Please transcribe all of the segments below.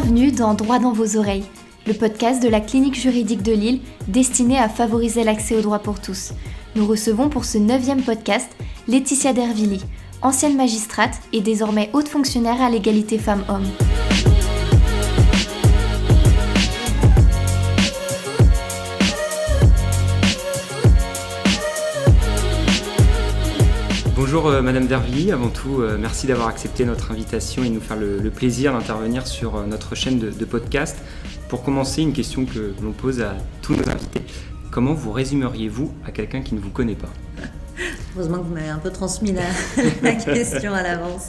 Bienvenue dans Droit dans vos oreilles, le podcast de la clinique juridique de Lille destiné à favoriser l'accès au droit pour tous. Nous recevons pour ce neuvième podcast Laetitia Dervilly, ancienne magistrate et désormais haute fonctionnaire à l'égalité femmes-hommes. Bonjour euh, Madame Dervilly, avant tout euh, merci d'avoir accepté notre invitation et de nous faire le, plaisir d'intervenir sur euh, notre chaîne de, podcast. Pour commencer, une question que l'on pose à tous nos invités. Comment vous résumeriez-vous à quelqu'un qui ne vous connaît pas? Heureusement que vous m'avez un peu transmis la, question à l'avance.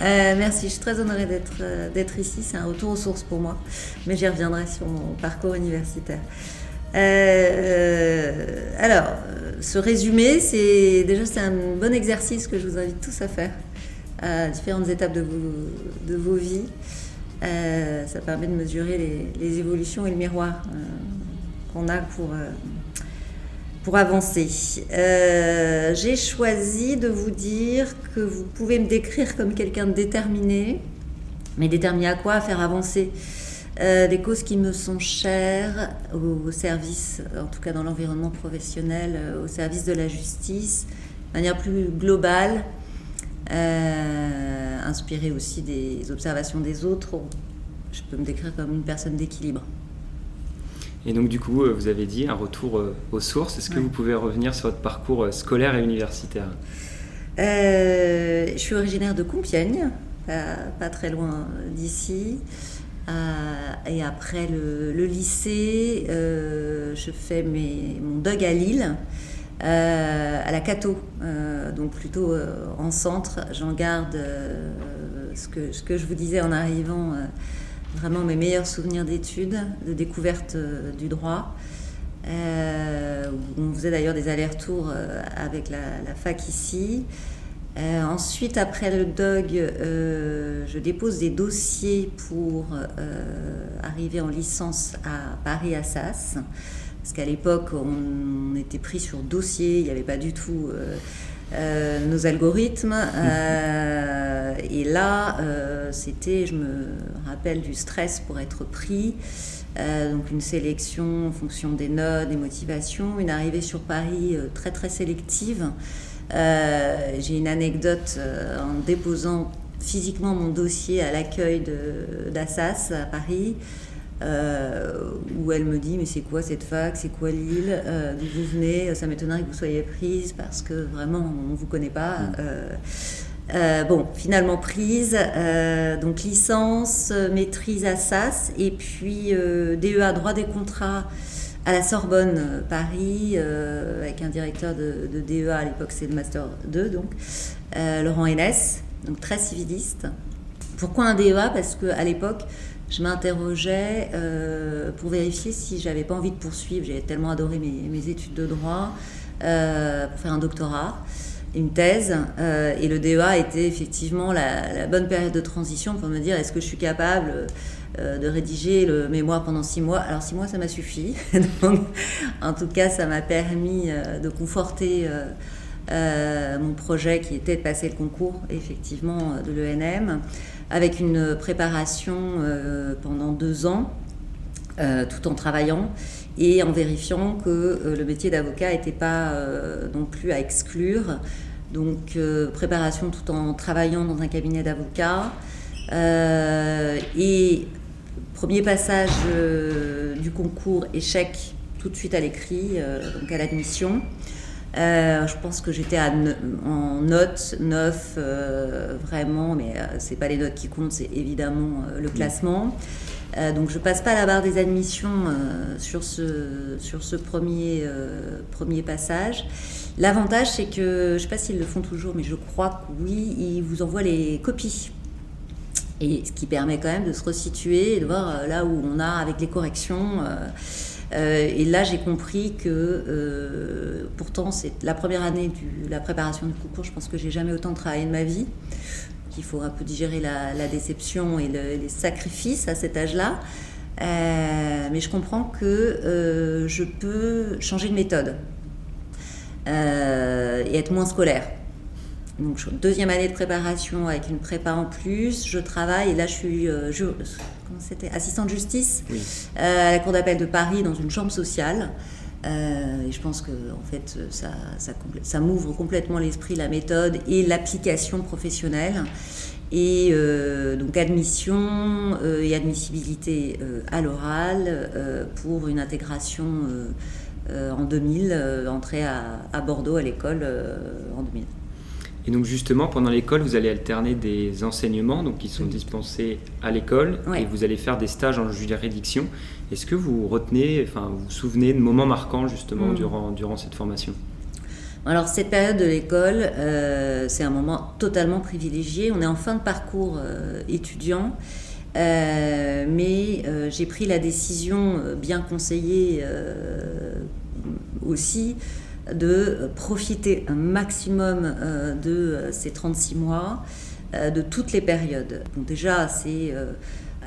merci, je suis très honorée d'être ici. C'est un retour aux sources pour moi, mais j'y reviendrai sur mon parcours universitaire. Alors, ce résumé, c'est déjà c'est un bon exercice que je vous invite tous à faire à différentes étapes de vos, de vos vies. Euh, ça permet de mesurer les, évolutions et le miroir euh, qu'on a pour, euh, pour avancer. J'ai choisi de vous dire que vous pouvez me décrire comme quelqu'un de déterminé, mais déterminé à quoi? À faire avancer euh, des causes qui me sont chères au, service, en tout cas dans l'environnement professionnel, euh, au service de la justice, de manière plus globale, euh, inspirée aussi des observations des autres. Je peux me décrire comme une personne d'équilibre. Et donc du coup, vous avez dit un retour aux sources. Est-ce que vous pouvez revenir sur votre parcours scolaire et universitaire? Je suis originaire de Compiègne, pas très loin d'ici. Euh, et après le, lycée, euh, je fais mon dog à Lille, euh, à la Cato, donc plutôt en centre. J'en garde ce, que, je vous disais en arrivant, vraiment mes meilleurs souvenirs d'études, de découverte du droit. on faisait d'ailleurs des allers-retours avec la, fac ici. Euh, ensuite, après le DOG, euh, je dépose des dossiers pour euh, arriver en licence à Paris Assas. Parce qu'à l'époque, on, était pris sur dossier, il n'y avait pas du tout nos algorithmes. et là, c'était, je me rappelle, du stress pour être pris. donc une sélection en fonction des notes, des motivations, une arrivée sur Paris très très sélective. Euh, j'ai une anecdote euh, en déposant physiquement mon dossier à l'accueil d'Assas à Paris. Euh, où elle me dit mais c'est quoi cette fac, c'est quoi Lille, d'où vous venez, ça m'étonnerait que vous soyez prise parce que vraiment on ne vous connaît pas. Mm. bon, finalement prise, donc licence, maîtrise à SAS et puis DEA droit des contrats à la Sorbonne euh, Paris, euh, avec un directeur de, DEA, à l'époque c'est le Master 2, donc, euh, Laurent Hennès, donc très civiliste. Pourquoi un DEA Parce qu'à l'époque, je m'interrogeais pour vérifier si j'avais pas envie de poursuivre. J'avais tellement adoré mes, études de droit pour faire un doctorat, une thèse. et le DEA était effectivement la, bonne période de transition pour me dire est-ce que je suis capable de rédiger le mémoire pendant six mois. Alors six mois, ça m'a suffi. en tout cas, ça m'a permis euh, de conforter euh, mon projet qui était de passer le concours, effectivement, de l'ENM, avec une préparation pendant deux ans, tout en travaillant et en vérifiant que le métier d'avocat n'était pas non plus à exclure. Donc, préparation tout en travaillant dans un cabinet d'avocat. et Premier passage euh, du concours, échec tout de suite à l'écrit, euh, donc à l'admission. Euh, je pense que j'étais en note 9, vraiment, mais c'est pas les notes qui comptent, c'est évidemment le classement. donc je passe pas la barre des admissions sur ce, sur ce premier, premier passage. L'avantage, c'est que, je sais pas s'ils le font toujours, mais je crois que oui, ils vous envoient les copies et ce qui permet quand même de se resituer et de voir euh, là où on a avec les corrections. Euh, euh, et là, j'ai compris que pourtant, c'est la première année de la préparation du concours. Je pense que j'ai jamais autant travaillé de ma vie. Qu'il faut un peu digérer la, déception et les sacrifices à cet âge-là. mais je comprends que je peux changer de méthode et être moins scolaire. Donc deuxième année de préparation avec une prépa en plus. Je travaille et là je suis c'était assistante de justice à la cour d'appel de Paris dans une chambre sociale. et je pense que en fait ça, ça, ça m'ouvre complètement l'esprit, la méthode et l'application professionnelle. Et donc admission et admissibilité à l'oral pour une intégration euh, en 2000, euh, entrée à, Bordeaux à l'école euh, en 2000. Et donc justement, pendant l'école, vous allez alterner des enseignements donc, qui sont dispensés à l'école et vous allez faire des stages en juridiction. Est-ce que vous retenez, enfin vous vous souvenez de moments marquants justement mm. durant, durant cette formation? Alors cette période de l'école, c'est un moment totalement privilégié. On est en fin de parcours étudiant. mais j'ai pris la décision, bien conseillée aussi de profiter un maximum euh, de euh, ces 36 mois, euh, de toutes les périodes. Donc déjà, c'est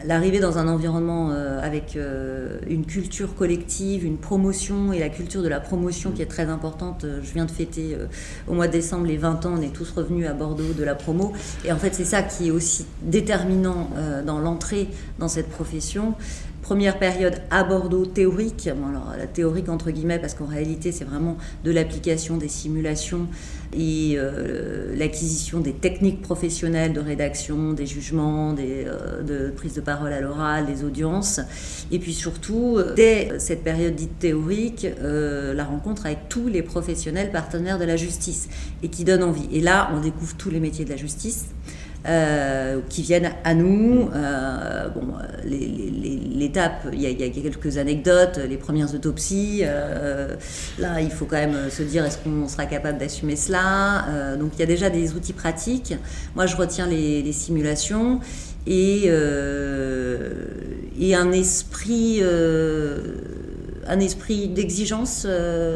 l'arrivée dans un environnement avec une culture collective, une promotion et la culture de la promotion qui est très importante. Je viens de fêter au mois de décembre les 20 ans, on est tous revenus à Bordeaux de la promo. Et en fait, c'est ça qui est aussi déterminant dans l'entrée dans cette profession. Première période à Bordeaux théorique, alors la théorique entre guillemets parce qu'en réalité c'est vraiment de l'application des simulations et euh, l'acquisition des techniques professionnelles de rédaction, des jugements, des, euh, de prise de parole à l'oral, des audiences. Et puis surtout, dès cette période dite théorique, euh, la rencontre avec tous les professionnels partenaires de la justice et qui donne envie. Et là, on découvre tous les métiers de la justice. Euh, qui viennent à nous. Euh, bon, l'étape, il y, a quelques anecdotes, les premières autopsies. Euh, là, il faut quand même se dire est-ce qu'on sera capable d'assumer cela? Donc, il y a déjà des outils pratiques. Moi, je retiens les, simulations et, et un esprit un esprit d'exigence,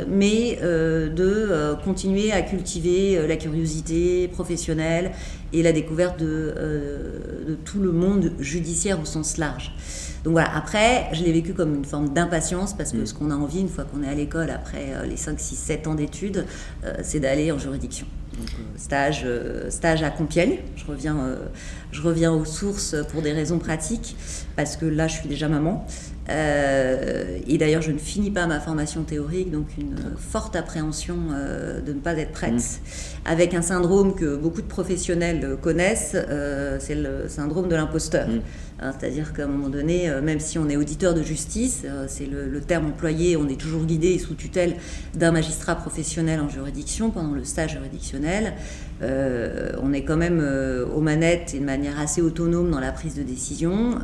mais de continuer à cultiver la curiosité professionnelle et la découverte de, de, tout le monde judiciaire au sens large. Donc voilà, après, je l'ai vécu comme une forme d'impatience parce que mm. ce qu'on a envie, une fois qu'on est à l'école, après les 5, 6, 7 ans d'études, c'est d'aller en juridiction. Donc, stage, stage à Compiègne, je reviens, je reviens aux sources pour des raisons pratiques, parce que là, je suis déjà maman. Euh, et d'ailleurs, je ne finis pas ma formation théorique, donc une forte appréhension euh, de ne pas être prête, mmh. avec un syndrome que beaucoup de professionnels connaissent, euh, c'est le syndrome de l'imposteur. Mmh. Hein, c'est-à-dire qu'à un moment donné, même si on est auditeur de justice, c'est le, terme employé, on est toujours guidé sous tutelle d'un magistrat professionnel en juridiction pendant le stage juridictionnel. on est quand même aux manettes et de manière assez autonome dans la prise de décision.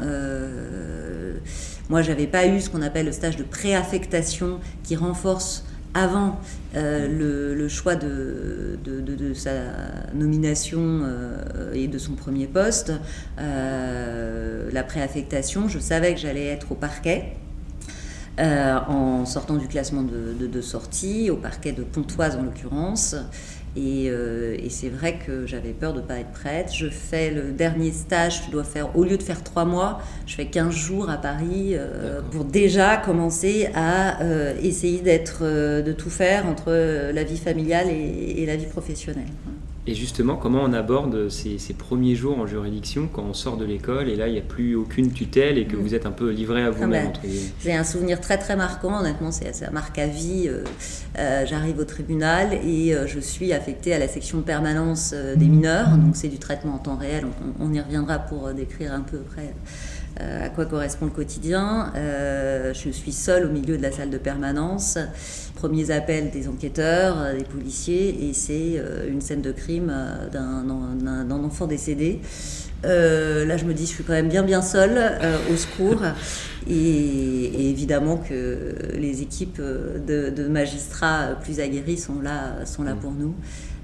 Moi, j'avais pas eu ce qu'on appelle le stage de préaffectation qui renforce avant euh, le, choix de, sa nomination euh, et de son premier poste, euh, la préaffectation, je savais que j'allais être au parquet. en sortant du classement de, sortie, au parquet de Pontoise en l'occurrence, euh, et, c'est vrai que j'avais peur de ne pas être prête. Je fais le dernier stage, je dois faire, au lieu de faire trois mois, je fais 15 jours à Paris euh, pour déjà commencer à euh, essayer d'être, de tout faire entre la vie familiale et la vie professionnelle. Et justement, comment on aborde ces, premiers jours en juridiction quand on sort de l'école et là, il n'y a plus aucune tutelle et que mm. vous êtes un peu livré à vous-même ah ben, J'ai un souvenir très très marquant, honnêtement, c'est ça marque à vie. Euh, euh, j'arrive au tribunal et euh, je suis affectée à la section permanence des mineurs, donc c'est du traitement en temps réel, on, on y reviendra pour décrire un peu après à quoi correspond le quotidien. je suis seule au milieu de la salle de permanence premiers appels des enquêteurs, euh, des policiers, et c'est euh, une scène de crime euh, d'un enfant décédé. là, je me dis, je suis quand même bien bien seule au secours. Et, évidemment que les équipes de, magistrats plus aguerris sont là, sont là mmh. pour nous.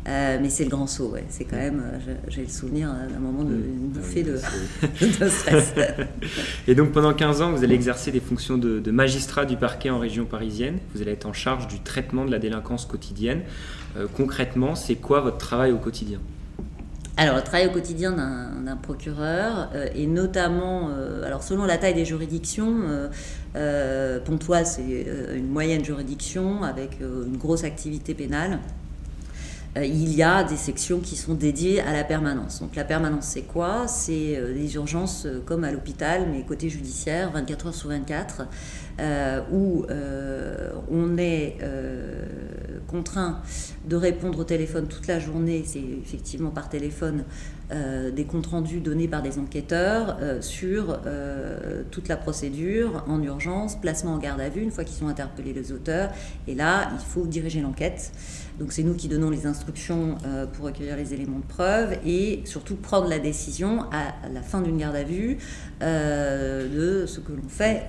Euh, mais c'est le grand saut, ouais. c'est quand même, euh, j'ai le souvenir d'un moment de mm. bouffée de, stress. Et donc pendant 15 ans, vous allez exercer des fonctions de, magistrat du parquet en région parisienne. Vous allez être en charge du traitement de la délinquance quotidienne. Euh, concrètement, c'est quoi votre travail au quotidien? Alors, le travail au quotidien d'un procureur, et notamment, alors selon la taille des juridictions, Pontoise, c'est une moyenne juridiction avec une grosse activité pénale. Il y a des sections qui sont dédiées à la permanence. Donc la permanence, c'est quoi? C'est des urgences comme à l'hôpital, mais côté judiciaire, 24 heures sur 24. Euh, où euh, on est euh, contraint de répondre au téléphone toute la journée, c'est effectivement par téléphone, des comptes rendus donnés par des enquêteurs sur toute la procédure en urgence, placement en garde à vue une fois qu'ils ont interpellé les auteurs. Et là, il faut diriger l'enquête. Donc c'est nous qui donnons les instructions pour recueillir les éléments de preuve et surtout prendre la décision à la fin d'une garde à vue de ce que l'on fait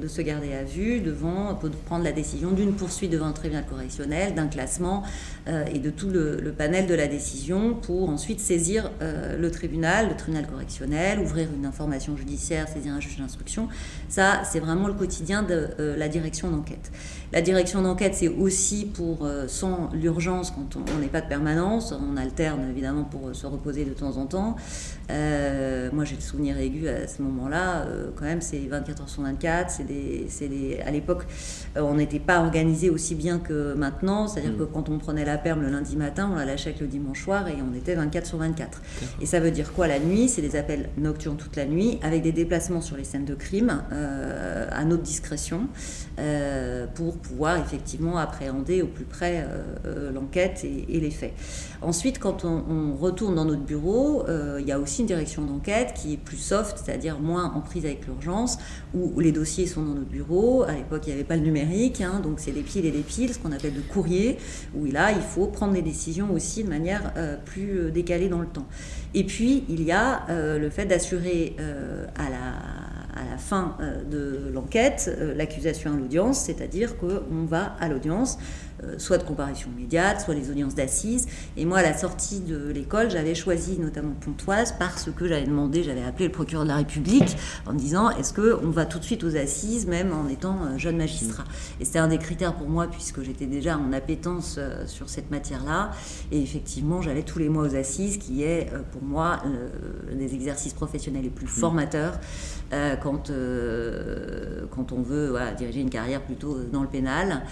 de ce garde à vue devant prendre la décision d'une poursuite devant un tribunal correctionnel, d'un classement euh, et de tout le, panel de la décision pour ensuite saisir euh, le tribunal, le tribunal correctionnel, ouvrir une information judiciaire, saisir un juge d'instruction. Ça, c'est vraiment le quotidien de euh, la direction d'enquête. La direction d'enquête, c'est aussi pour, sans l'urgence, quand on n'est pas de permanence, on alterne évidemment pour se reposer de temps en temps. Moi, j'ai le souvenir aigu à ce moment-là, quand même, c'est 24 heures sur 24, c'est des, à l'époque, euh, on n'était pas organisé aussi bien que maintenant. C'est-à-dire mm. que quand on prenait la perme le lundi matin, on la lâchait le dimanche soir et on était 24 sur 24. Et ça veut dire quoi la nuit? C'est des appels nocturnes toute la nuit avec des déplacements sur les scènes de crime euh, à notre discrétion euh, pour pouvoir effectivement appréhender au plus près l'enquête et, les faits. Ensuite, quand on, retourne dans notre bureau, il y a aussi une direction d'enquête qui est plus soft, c'est-à-dire moins en prise avec l'urgence, où les dossiers sont dans notre bureau. À l'époque, il n'y avait pas le numérique, hein, donc c'est des piles et des piles, ce qu'on appelle le courrier, où là, il faut prendre des décisions aussi de manière euh, plus euh, décalée dans le temps. Et puis, il y a euh, le fait d'assurer à la fin de l'enquête l'accusation à l'audience, c'est-à-dire qu'on va à l'audience soit de comparution immédiate, soit les audiences d'assises. Et moi, à la sortie de l'école, j'avais choisi notamment Pontoise parce que j'avais demandé, j'avais appelé le procureur de la République en me disant est-ce qu'on va tout de suite aux assises, même en étant jeune magistrat? Et c'était un des critères pour moi, puisque j'étais déjà en appétence euh, sur cette matière-là. Et effectivement, j'allais tous les mois aux assises, qui est euh, pour moi des exercices professionnels les plus formateurs quand, quand on veut diriger une carrière plutôt dans le pénal.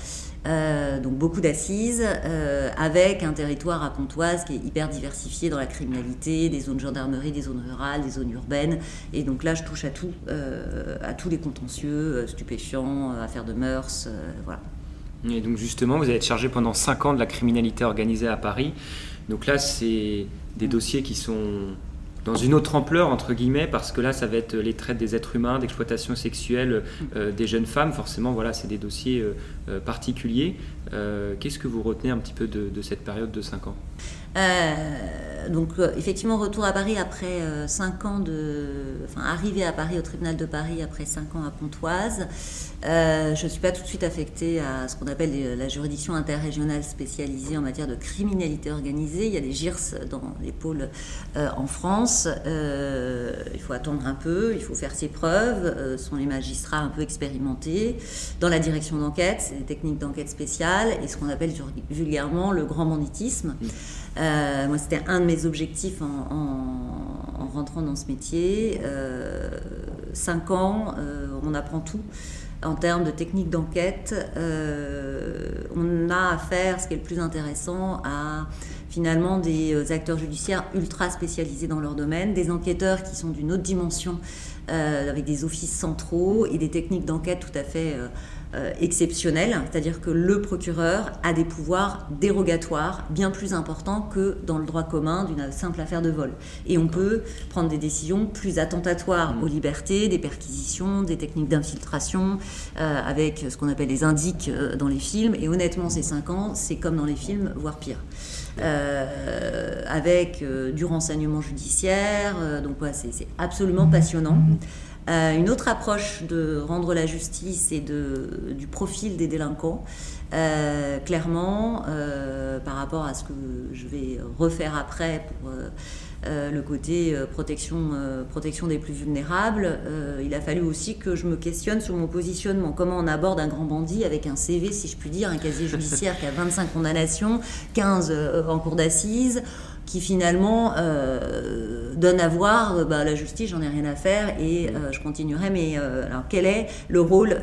Euh, donc beaucoup d'assises, euh, avec un territoire à Pontoise qui est hyper diversifié dans la criminalité, des zones gendarmerie, des zones rurales, des zones urbaines. Et donc là, je touche à tout, euh, à tous les contentieux, stupéfiants, affaires de mœurs, voilà. Et donc justement, vous allez être chargé pendant 5 ans de la criminalité organisée à Paris. Donc là, c'est des dossiers qui sont dans une autre ampleur, entre guillemets, parce que là, ça va être les traites des êtres humains, d'exploitation sexuelle euh, des jeunes femmes. Forcément, voilà, c'est des dossiers euh, euh. Qu'est-ce que vous retenez un petit peu de, cette période de 5 ans euh, donc euh, effectivement, retour à Paris après 5 euh, ans de... Enfin, arrivé à Paris, au tribunal de Paris après 5 ans à Pontoise. je ne suis pas tout de suite affectée à ce qu'on appelle la juridiction interrégionale spécialisée en matière de criminalité organisée. Il y a des GIRS dans les pôles en France. il faut attendre un peu, il faut faire ses preuves. ce sont les magistrats un peu expérimentés. Dans la direction d'enquête, c'est des techniques d'enquête et ce qu'on appelle vulgairement le grand banditisme. Mmh. Euh, moi, c'était un de mes objectifs en, rentrant dans ce métier. Euh, cinq ans, euh, on apprend tout. En termes de technique d'enquête, on a affaire, ce qui est le plus intéressant, à finalement des acteurs judiciaires ultra spécialisés dans leur domaine, des enquêteurs qui sont d'une autre dimension, avec des offices centraux et des techniques d'enquête tout à fait euh, exceptionnel, c'est-à-dire que le procureur a des pouvoirs dérogatoires bien plus importants que dans le droit commun d'une simple affaire de vol. Et on peut prendre des décisions plus attentatoires aux libertés, des perquisitions, des techniques d'infiltration, euh, avec ce qu'on appelle les indiques euh, dans les films. Et honnêtement, ces cinq ans, c'est comme dans les films, voire pire. avec du renseignement judiciaire, donc c'est absolument passionnant. Euh, une autre approche de rendre la justice et du profil des délinquants, euh, clairement, euh, par rapport à ce que je vais refaire après pour le côté protection, protection des plus vulnérables. il a fallu aussi que je me questionne sur mon positionnement. Comment on aborde un grand bandit avec un CV, si je puis dire, un casier judiciaire qui a 25 condamnations, 15 en cours d'assises qui finalement euh, donne à voir euh, bah, la justice, j'en ai rien à faire et euh, je continuerai. Mais alors, quel est le rôle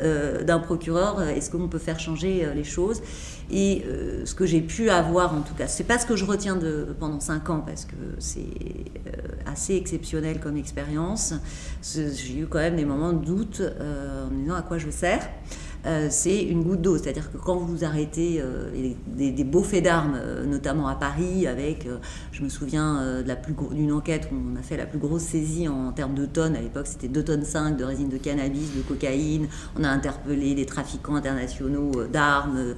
d'un procureur? Est-ce qu'on peut faire changer les choses? Et ce que j'ai pu avoir, en tout cas, c'est pas ce que je retiens de pendant cinq ans parce que c'est assez exceptionnel comme expérience. J'ai eu quand même des moments de doute en me disant à quoi je sers. Euh, c'est une goutte d'eau. C'est-à-dire que quand vous arrêtez euh, des, beaux faits d'armes, euh, notamment à Paris, avec, je me souviens d'une enquête où on a fait la plus grosse saisie en, termes de tonnes. À l'époque, c'était 2 tonnes 5 de résine de cannabis, de cocaïne. On a interpellé des trafiquants internationaux d'armes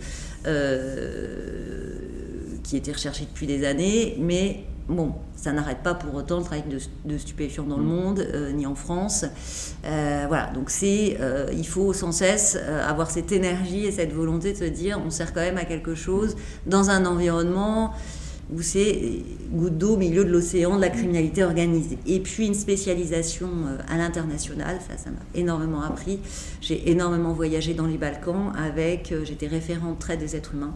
qui étaient recherchés depuis des années. Mais bon, ça n'arrête pas pour autant le trafic de, stupéfiants dans le mm. monde, euh, ni en France. Euh, voilà, donc c'est, euh, il faut sans cesse avoir cette énergie et cette volonté de se dire, on sert quand même à quelque chose dans un environnement où c'est goutte d'eau au milieu de l'océan de la criminalité organisée. Et puis une spécialisation à l'international, ça, ça m'a énormément appris. J'ai énormément voyagé dans les Balkans avec, j'étais référente trait des êtres humains.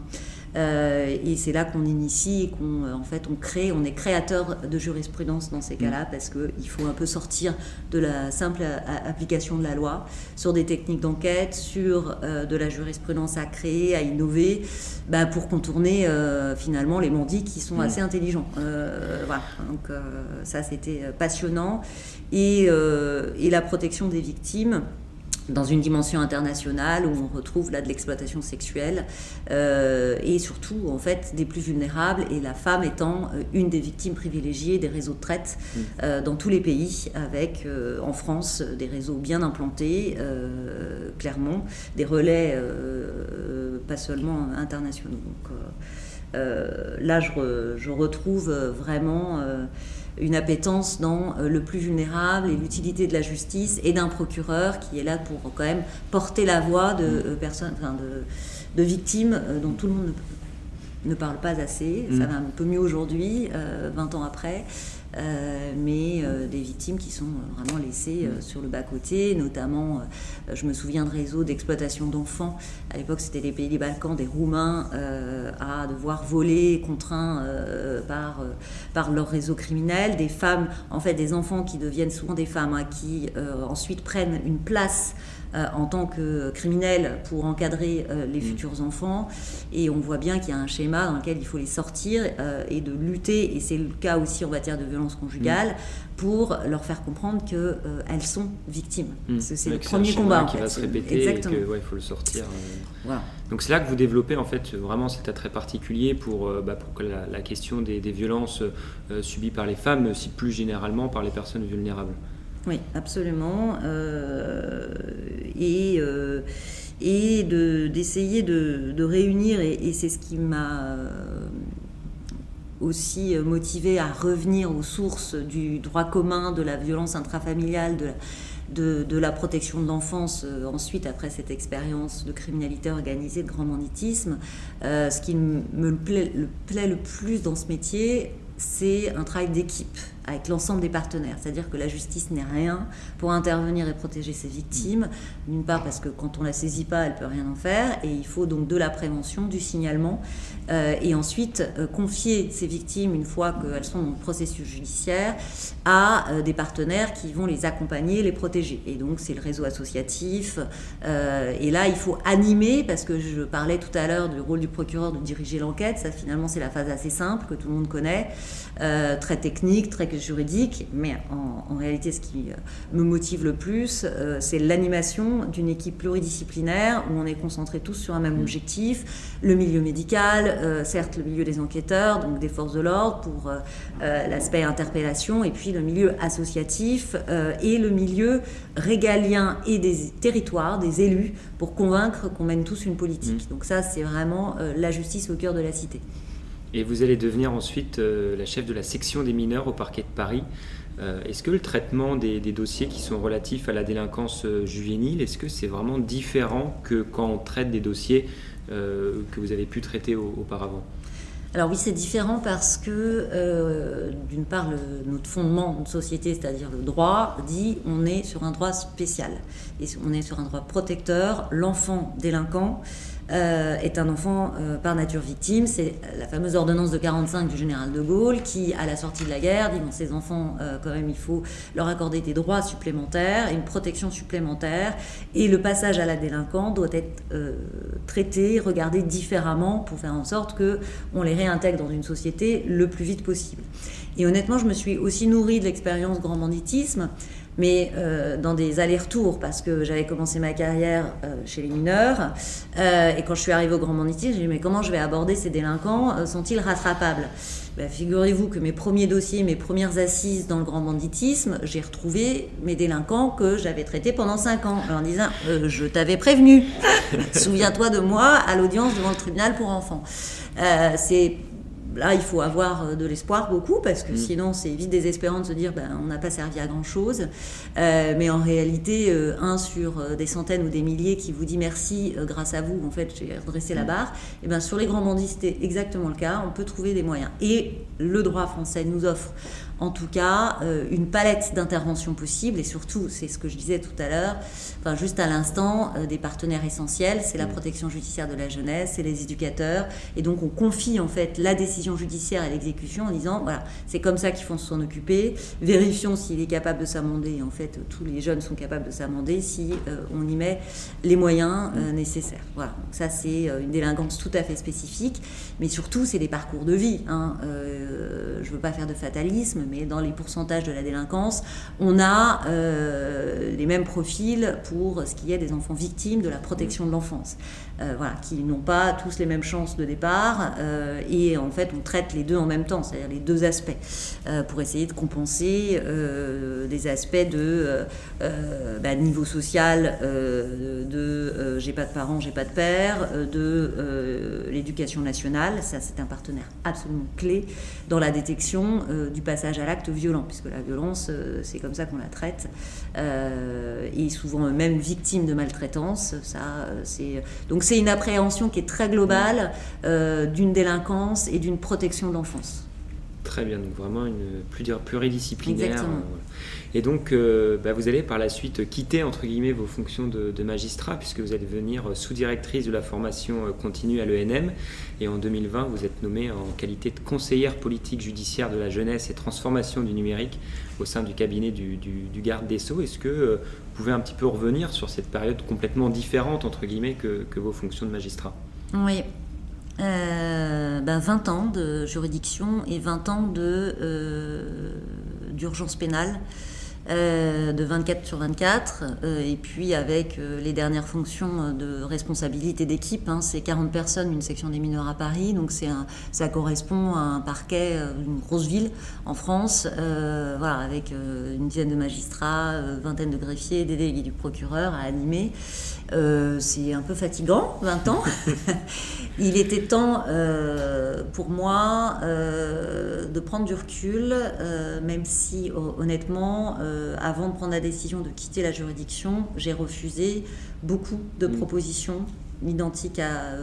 Euh, et c'est là qu'on initie, qu'on euh, en fait on crée, on est créateur de jurisprudence dans ces mm. cas-là parce qu'il faut un peu sortir de la simple application de la loi sur des techniques d'enquête, sur euh, de la jurisprudence à créer, à innover, bah, pour contourner finalement les mondis qui sont mm. assez intelligents. voilà, donc ça c'était passionnant et, et la protection des victimes dans une dimension internationale où on retrouve là de l'exploitation sexuelle euh, et surtout en fait des plus vulnérables et la femme étant euh, une des victimes privilégiées des réseaux de traite mm. euh, dans tous les pays avec en France des réseaux bien implantés clairement des relais pas seulement internationaux donc là je, je, retrouve vraiment une appétence dans euh, le plus vulnérable et l'utilité de la justice et d'un procureur qui est là pour quand même porter la voix de euh, personnes, de, victimes euh, dont tout le monde ne, parle pas assez. Ça mm. va un peu mieux aujourd'hui, 20 ans après. Euh, mais euh, des victimes qui sont euh, vraiment laissées sur le bas-côté, notamment, je me souviens de réseaux d'exploitation d'enfants. À l'époque, c'était les pays des Balkans, des Roumains, à devoir voler, contraints par, par leur réseau criminel, des femmes, en fait, des enfants qui deviennent souvent des femmes, hein, qui ensuite prennent une place en tant que criminel pour encadrer euh, les mm. futurs enfants. Et on voit bien qu'il y a un schéma dans lequel il faut les sortir euh, et de lutter, et c'est le cas aussi en matière de violence conjugale, mm. pour leur faire comprendre qu'elles sont victimes. Mm. C'est le premier combat. qui va se répéter Exactement. et qu'il faut le sortir. Donc c'est là que vous développez en fait vraiment cet attrait particulier pour, bah, pour que la, question des, des violences subies par les femmes, mais aussi plus généralement par les personnes vulnérables. Oui, absolument. Euh, et euh, et d'essayer de, réunir, et, c'est ce qui m'a euh, aussi motivé à revenir aux sources du droit commun, de la violence intrafamiliale, de la, de, la protection de l'enfance ensuite après cette expérience de criminalité organisée, de grand banditisme. ce qui me plaît le plus dans ce métier, c'est un travail d'équipe avec l'ensemble des partenaires. C'est-à-dire que la justice n'est rien pour intervenir et protéger ses victimes. D'une part parce que quand on la saisit pas, elle peut rien en faire, et il faut donc de la prévention, du signalement, euh, et ensuite euh, confier ces victimes une fois qu'elles sont dans le processus judiciaire à euh, des partenaires qui vont les accompagner, les protéger. Et donc c'est le réseau associatif. et là, il faut animer parce que je parlais tout à l'heure du rôle du procureur de diriger l'enquête. Ça, finalement, c'est la phase assez simple que tout le monde connaît, très technique, très juridique, mais en, réalité, ce qui me motive le plus, c'est l'animation d'une équipe pluridisciplinaire où on est concentré tous sur un même mm. objectif, le milieu médical, euh, certes le milieu des enquêteurs, donc des forces de l'ordre pour l'aspect interpellation, et puis le milieu associatif et le milieu régalien et des territoires, des élus, pour convaincre qu'on mène tous une politique. Mm. Donc ça, c'est vraiment la justice au cœur de la cité. Et vous allez devenir ensuite euh, la chef de la section des mineurs au parquet de Paris. Euh, est-ce que le traitement des, dossiers qui sont relatifs à la délinquance euh, juvénile, est-ce que c'est vraiment différent que quand on traite des dossiers que vous avez pu traiter auparavant alors oui, c'est différent parce que, euh, d'une part, notre fondement de société, c'est-à-dire le droit, dit on est sur un droit spécial. Et on est sur un droit protecteur. L'enfant délinquant euh, est un enfant euh, par nature victime. C'est la fameuse ordonnance de 45 du général de Gaulle qui, à la sortie de la guerre, dit bon, ces enfants, euh, quand même, il faut leur accorder des droits supplémentaires, une protection supplémentaire, et le passage à la délinquance doit être traité, regardé différemment pour faire en sorte que on les réintègre dans une société le plus vite possible. Et honnêtement, je me suis aussi nourrie de l'expérience grand banditisme mais euh, dans des allers-retours, parce que j'avais commencé ma carrière euh, chez les mineurs, euh, et quand je suis arrivée au grand banditisme, j'ai dit, mais comment je vais aborder ces délinquants Sont-ils rattrapables? Ben, Figurez-vous que mes premiers dossiers, mes premières assises dans le grand banditisme, j'ai retrouvé mes délinquants que j'avais traités pendant 5 ans, en disant, je t'avais prévenu, souviens-toi de moi à l'audience devant le tribunal pour enfants. c'est là, il faut avoir euh, de l'espoir beaucoup, parce que mm. sinon, c'est vite désespérant de se dire ben, on n'a pas servi à grand-chose. Euh, mais en réalité, euh, un sur des centaines ou des milliers qui vous dit merci, grâce à vous, en fait, j'ai redressé la mm. barre. Et eh bien, sur les grands bandits, c'était exactement le cas. On peut trouver des moyens. Et le droit français nous offre en tout cas euh, une palette d'interventions possibles et surtout, c'est ce que je disais tout à l'heure, enfin juste à l'instant, euh, des partenaires essentiels, c'est la mm. protection judiciaire de la jeunesse, c'est les éducateurs et donc on confie en fait la décision judiciaire à l'exécution en disant voilà, c'est comme ça qu'il faut s'en occuper, vérifions s'il est capable de s'amender, en fait tous les jeunes sont capables de s'amender si euh, on y met les moyens mm. nécessaires. Voilà, donc ça c'est une délinquance tout à fait spécifique, mais surtout c'est des parcours de vie. Hein. je veux pas faire de fatalisme, mais dans les pourcentages de la délinquance, on a euh, les mêmes profils pour ce qui est des enfants victimes de la protection de l'enfance. Euh, voilà, qui n'ont pas tous les mêmes chances de départ, euh, et en fait on traite les deux en même temps, c'est-à-dire les deux aspects, pour essayer de compenser des aspects de bah, niveau social, de j'ai pas de parents, j'ai pas de père, de l'éducation nationale, ça c'est un partenaire absolument clé dans la détection du passage à l'acte violent, puisque la violence, euh, c'est comme ça qu'on la traite, euh, et souvent même victime de maltraitance. Ça, euh, c'est donc c'est une appréhension qui est très globale d'une délinquance et d'une protection de l'enfance. Très bien, donc vraiment une pluridisciplinaire. Exactement. Et donc, euh, bah, vous allez par la suite quitter, entre guillemets, vos fonctions de, magistrat, puisque vous allez devenir sous-directrice de la formation euh, continue à l'ENM. Et en 2020, vous êtes nommée en qualité de conseillère politique judiciaire de la jeunesse et transformation du numérique au sein du cabinet du, garde des Sceaux. Est-ce que euh, vous pouvez un petit peu revenir sur cette période complètement différente, entre guillemets, que, vos fonctions de magistrat? Oui. ben 20 ans de juridiction et 20 ans d'urgence pénale. Euh, de 24 sur 24, euh, et puis avec euh, les dernières fonctions de responsabilité d'équipe, hein, c'est 40 personnes, une section des mineurs à Paris, donc c'est ça correspond à un parquet d'une grosse ville en France, voilà, avec une dizaine de magistrats, vingtaine de greffiers, des délégués du procureur à animer. Euh, c'est un peu fatigant, 20 ans. Il était temps euh, pour moi euh, de prendre du recul, même si honnêtement, avant de prendre la décision de quitter la juridiction, j'ai refusé beaucoup de mm. propositions identiques à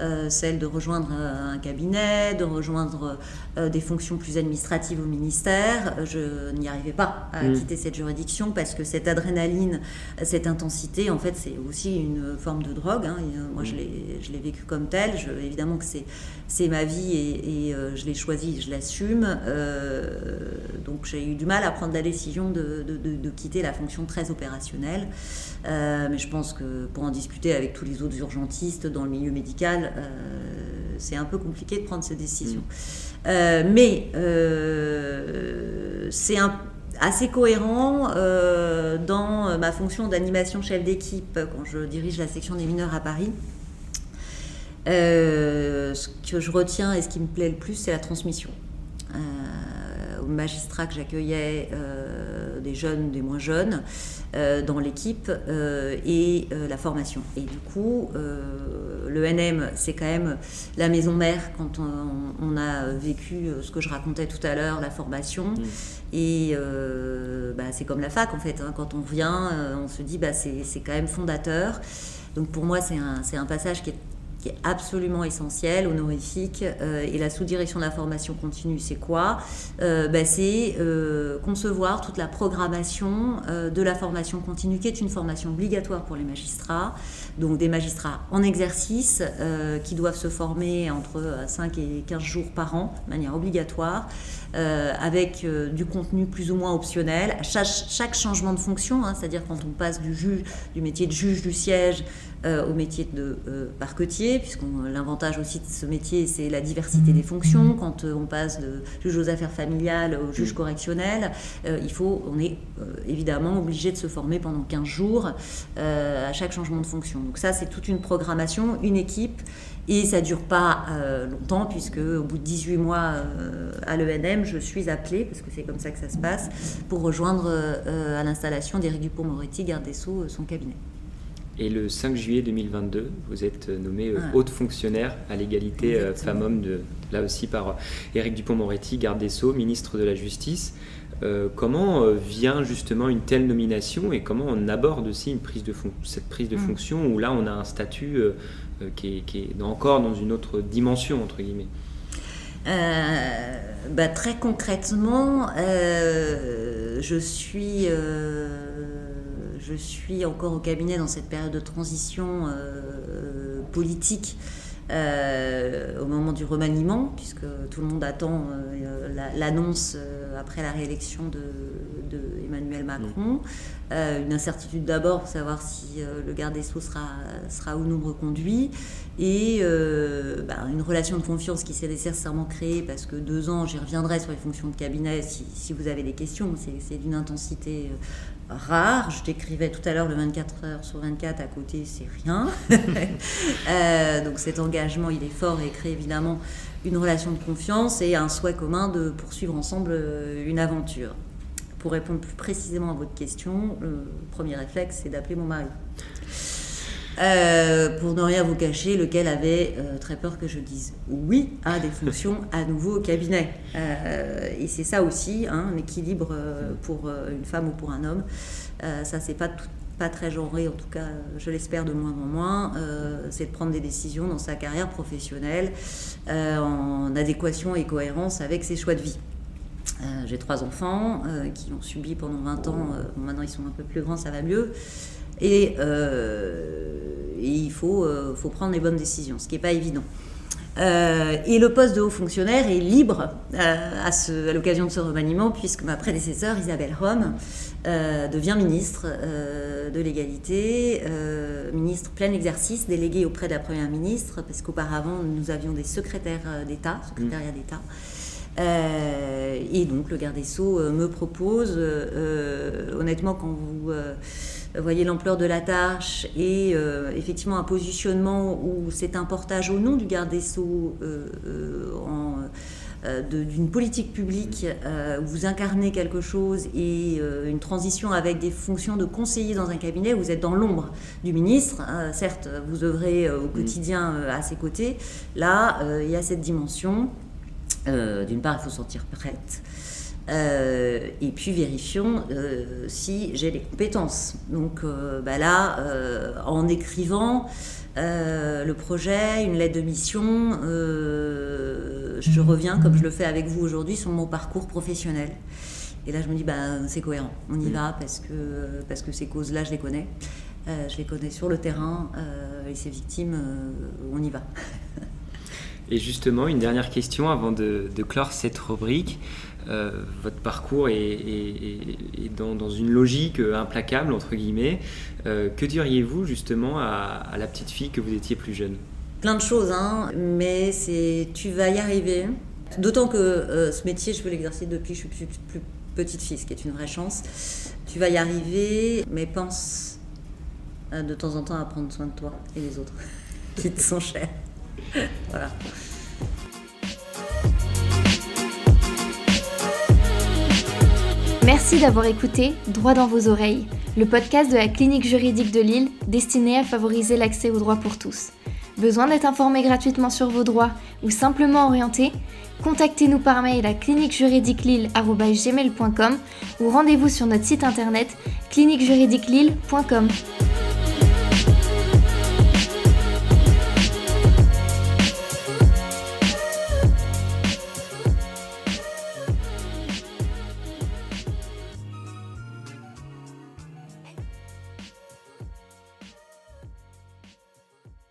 euh, celle de rejoindre un cabinet, de rejoindre euh, des fonctions plus administratives au ministère. Je n'y arrivais pas à mm. quitter cette juridiction parce que cette adrénaline, cette intensité, en fait, c'est aussi une forme de drogue. Hein. Euh, moi, mm. je l'ai vécu comme telle. évidemment que c'est ma vie et, je l'ai choisi, je l'assume. donc, j'ai eu du mal à prendre la décision de, de quitter la fonction très opérationnelle. mais je pense que pour en discuter avec tous les autres urgentistes dans le milieu médical, euh, c'est un peu compliqué de prendre ces décisions. Euh, mais euh, c'est assez cohérent dans ma fonction d'animation chef d'équipe quand je dirige la section des mineurs à Paris. ce que je retiens et ce qui me plaît le plus, c'est la transmission. Aux magistrats que j'accueillais, des jeunes, des moins jeunes, dans l'équipe, et la formation. Et du coup, le NM, c'est quand même la maison mère quand on, a vécu euh, ce que je racontais tout à l'heure, la formation. Mm. Et euh, bah, c'est comme la fac en fait. Hein. quand on vient, euh, on se dit bah, c'est quand même fondateur. Donc pour moi, c'est un, un, passage qui est qui est absolument essentiel, honorifique. Euh, et la sous-direction de la formation continue, c'est quoi? Euh, bah, C'est euh, concevoir toute la programmation de la formation continue, qui est une formation obligatoire pour les magistrats. Donc des magistrats en exercice qui doivent se former entre 5 et 15 jours par an, de manière obligatoire. Avec du contenu plus ou moins optionnel. Chaque, chaque changement de fonction, hein, c'est-à-dire quand on passe du, métier de juge du siège euh, au métier de euh, parquetier, puisque l'avantage aussi de ce métier, c'est la diversité des fonctions. Quand euh, on passe de juge aux affaires familiales au juge correctionnel, il faut, on est évidemment obligé de se former pendant 15 jours à chaque changement de fonction. Donc ça, c'est toute une programmation, une équipe. Et ça ne dure pas longtemps, puisque au bout de 18 mois à l'ENM, je suis appelée, parce que c'est comme ça que ça se passe, pour rejoindre à l'installation d'Éric Dupont-Moretti, garde des Sceaux, son cabinet. Et le 5 juillet 2022, vous êtes nommé euh, haute fonctionnaire à l'égalité euh, femmes-hommes, là aussi par Éric Dupont-Moretti, garde des Sceaux, ministre de la Justice. Euh, comment vient justement une telle nomination et comment on aborde aussi une prise de cette prise de mm. fonction où là on a un statut qui, est, encore dans une autre dimension entre guillemets? Bah, Très concrètement, je suis je suis encore au cabinet dans cette période de transition euh, politique. Euh, au moment du remaniement, puisque tout le monde attend euh, l'annonce après la réélection de, Emmanuel Macron. une incertitude d'abord pour savoir si le garde des Sceaux sera, sera ou non reconduit. Et bah, une relation de confiance qui s'est nécessairement créée parce que deux ans, j'y reviendrai sur les fonctions de cabinet si, si vous avez des questions, c'est d'une intensité rare. Je t'écrivais tout à l'heure le 24 heures sur 24 à côté, c'est rien. Euh, donc cet engagement, il est fort et crée évidemment une relation de confiance et un souhait commun de poursuivre ensemble euh, une aventure. Pour répondre plus précisément à votre question, le premier réflexe, c'est d'appeler mon mari. Euh, pour ne rien vous cacher, lequel avait euh, très peur que je dise oui à des fonctions à nouveau au cabinet. Euh, et c'est ça aussi, hein, un équilibre pour une femme ou pour un homme. ça, c'est pas pas très genré, en tout cas, je l'espère de moins en moins, c'est de prendre des décisions dans sa carrière professionnelle en adéquation et cohérence avec ses choix de vie. J'ai trois enfants qui ont subi pendant 20 ans, maintenant ils sont un peu plus grands, ça va mieux. Et, euh, il faut, euh, faut, prendre les bonnes décisions, ce qui n'est pas évident. Euh, et le poste de haut fonctionnaire est libre à, à l'occasion de ce remaniement, puisque ma prédécesseur, Isabelle Rome, devient ministre de l'égalité, ministre plein exercice, délégué auprès de la Première ministre, parce qu'auparavant, nous avions des secrétaires d'État, secrétariat d'État. et donc, le garde des Sceaux me propose, honnêtement, quand vous voyez l'ampleur de la tâche et euh, effectivement un positionnement où c'est un portage au nom du garde des Sceaux euh, euh, d'une politique publique où vous incarnez quelque chose et une transition avec des fonctions de conseiller dans un cabinet, vous êtes dans l'ombre du ministre. certes, vous œuvrez au quotidien à ses côtés. Là, il y a cette dimension. D'une part, il faut se sentir prête. Euh, et puis vérifions euh, si j'ai les compétences. Donc euh, bah là, en écrivant le projet, une lettre de mission, je reviens, comme je le fais avec vous aujourd'hui, sur mon parcours professionnel. Et là, je me dis, bah, c'est cohérent, on y va parce que, parce que ces causes-là, je les connais. je les connais sur le terrain et ces victimes, on y va. Et justement, une dernière question avant de, de clore cette rubrique. Euh, votre parcours est, dans, une logique implacable, entre guillemets. Euh, que diriez-vous justement à, la petite fille que vous étiez plus jeune? Plein de choses, hein, mais c'est tu vas y arriver. D'autant que euh, ce métier, je peux l'exercer depuis que je suis plus, plus, petite fille, ce qui est une vraie chance. Tu vas y arriver, mais pense de temps en temps à prendre soin de toi et des autres qui te sont chers. voilà. Merci d'avoir écouté Droit dans vos oreilles, le podcast de la clinique juridique de Lille destiné à favoriser l'accès aux droits pour tous. Besoin d'être informé gratuitement sur vos droits ou simplement orienté? Contactez-nous par mail à cliniquejuridiquelille.com ou rendez-vous sur notre site internet cliniquejuridiquelille.com.